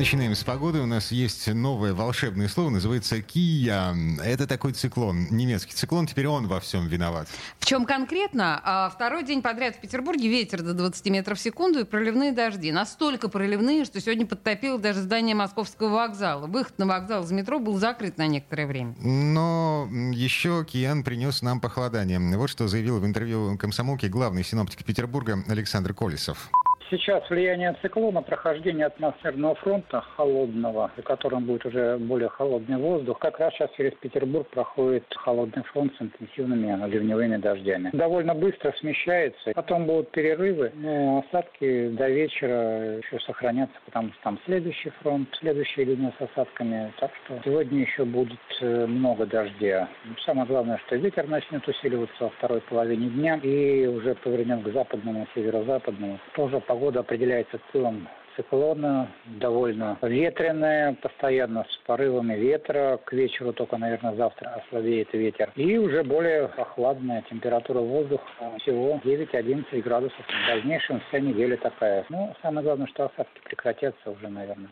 Начинаем с погоды. У нас есть новое волшебное слово, называется «кия». Это такой циклон, немецкий циклон. Теперь он во всем виноват. В чем конкретно? А, второй день подряд в Петербурге ветер до 20 метров в секунду и проливные дожди. Настолько проливные, что сегодня подтопило даже здание Московского вокзала. Выход на вокзал из метро был закрыт на некоторое время. Но еще Киян принес нам похолодание. Вот что заявил в интервью комсомолке главный синоптик Петербурга Александр Колесов. Сейчас влияние циклона, прохождение атмосферного фронта холодного, в котором будет уже более холодный воздух, как раз сейчас через Петербург проходит холодный фронт с интенсивными ливневыми дождями. Довольно быстро смещается, потом будут перерывы, но осадки до вечера еще сохранятся, потому что там следующий фронт, следующая линия с осадками. Так что сегодня еще будет э, много дождя. Самое главное, что ветер начнет усиливаться во второй половине дня и уже повернем к западному, северо-западному. Тоже погода Погода определяется целым циклона, довольно ветреная, постоянно с порывами ветра. К вечеру только, наверное, завтра ослабеет ветер. И уже более прохладная температура воздуха всего 9-11 градусов. В дальнейшем вся неделя такая. Ну, самое главное, что осадки прекратятся уже, наверное,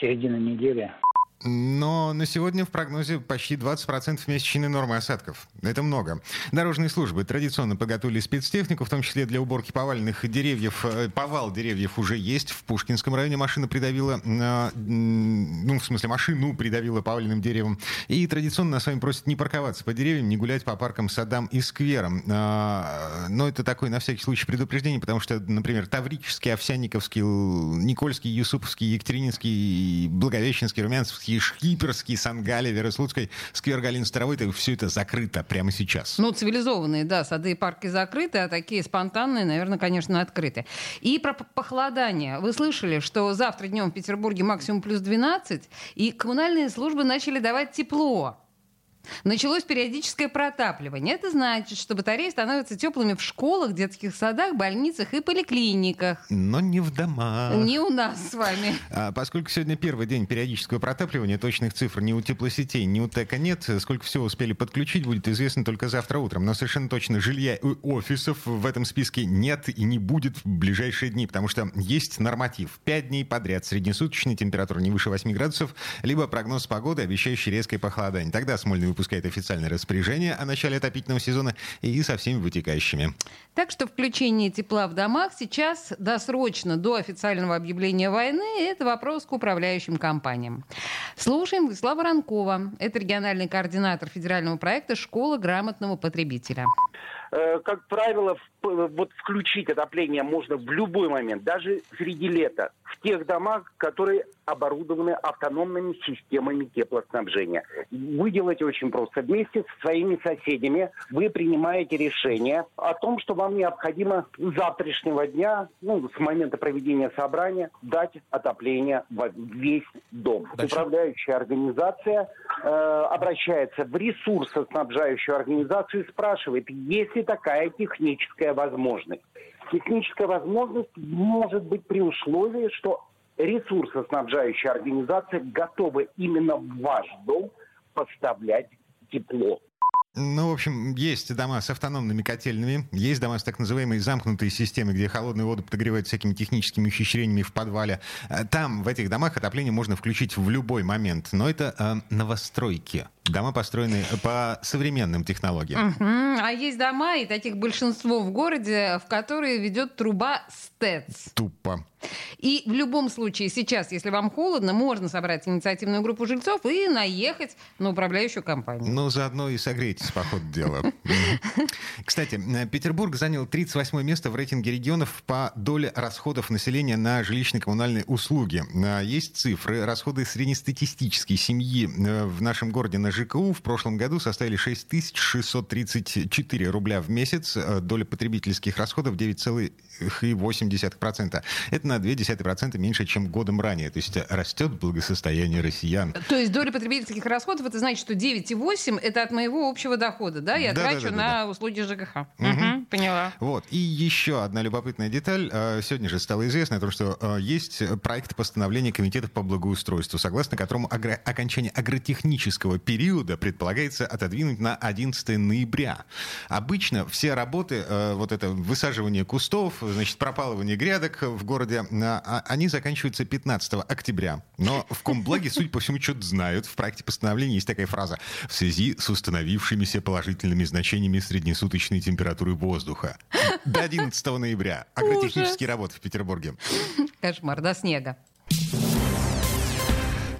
середина недели. Но на сегодня в прогнозе почти 20% месячной нормы осадков. Это много. Дорожные службы традиционно подготовили спецтехнику, в том числе для уборки поваленных деревьев. Э, повал деревьев уже есть. В Пушкинском районе машина придавила, э, ну, в смысле, машину придавила поваленным деревом. И традиционно нас с вами просят не парковаться по деревьям, не гулять по паркам, садам и скверам. Э, но это такое, на всякий случай, предупреждение, потому что, например, Таврический, Овсянниковский, Никольский, Юсуповский, Екатерининский, Благовещенский, Румянцевский Киевский, Шкиперский, Сангале, Верослудской, сквер Галины Старовой, все это закрыто прямо сейчас. Ну, цивилизованные, да, сады и парки закрыты, а такие спонтанные, наверное, конечно, открыты. И про похолодание. Вы слышали, что завтра днем в Петербурге максимум плюс 12, и коммунальные службы начали давать тепло. Началось периодическое протапливание. Это значит, что батареи становятся теплыми в школах, детских садах, больницах и поликлиниках. Но не в домах. Не у нас с вами. А, поскольку сегодня первый день периодического протапливания, точных цифр ни у теплосетей, ни у ТЭКа нет. Сколько всего успели подключить, будет известно только завтра утром. Но совершенно точно жилья и офисов в этом списке нет и не будет в ближайшие дни, потому что есть норматив. Пять дней подряд среднесуточная температура не выше 8 градусов, либо прогноз погоды, обещающий резкое похолодание. Тогда Смольный выпускает официальное распоряжение о начале отопительного сезона и со всеми вытекающими. Так что включение тепла в домах сейчас досрочно до официального объявления войны – это вопрос к управляющим компаниям. Слушаем Владислава Ранкова. Это региональный координатор федерального проекта «Школа грамотного потребителя». Э, как правило, вот включить отопление можно в любой момент, даже среди лета, тех домах, которые оборудованы автономными системами теплоснабжения. Вы делаете очень просто. Вместе со своими соседями вы принимаете решение о том, что вам необходимо с завтрашнего дня, ну, с момента проведения собрания, дать отопление в весь дом. Дальше. Управляющая организация э, обращается в ресурсоснабжающую организацию и спрашивает, есть ли такая техническая возможность. Техническая возможность может быть при условии, что ресурсоснабжающая организация готова именно в ваш дом поставлять тепло. Ну, в общем, есть дома с автономными котельными, есть дома с так называемой замкнутой системой, где холодную воду подогревают всякими техническими ухищрениями в подвале. Э, там, в этих домах, отопление можно включить в любой момент. Но это э, новостройки. Дома построены по современным технологиям. Угу. А есть дома, и таких большинство в городе, в которые ведет труба СТЭЦ. Тупо. И в любом случае сейчас, если вам холодно, можно собрать инициативную группу жильцов и наехать на управляющую компанию. Ну, заодно и согрейтесь, по ходу дела. Кстати, Петербург занял 38 место в рейтинге регионов по доле расходов населения на жилищно-коммунальные услуги. А, есть цифры. Расходы среднестатистической семьи э, в нашем городе на ЖКУ в прошлом году составили 6634 рубля в месяц. Э, доля потребительских расходов 9,8%. Это на 0,2% меньше, чем годом ранее. То есть растет благосостояние россиян. То есть доля потребительских расходов, это значит, что 9,8 это от моего общего дохода, да? Я Да, да, трачу да, да, на да. услуги ЖКХ. Мгм. Мгм, поняла. Вот. И еще одна любопытная деталь. Э, Сегодня же стало известно о том, что э, есть проект постановления Комитета по благоустройству, согласно которому агро- окончание агротехнического периода предполагается отодвинуть на 11 ноября. Обычно все работы, э, вот это высаживание кустов, значит, пропалывание грядок в городе, а- они заканчиваются 15 октября. Но в Комблаге, судя по всему, что-то знают. В проекте постановления есть такая фраза «в связи с установившимися положительными значениями среднесуточной температуры воздуха». До 11 ноября. Агротехнические работы в Петербурге. Кошмар, до снега.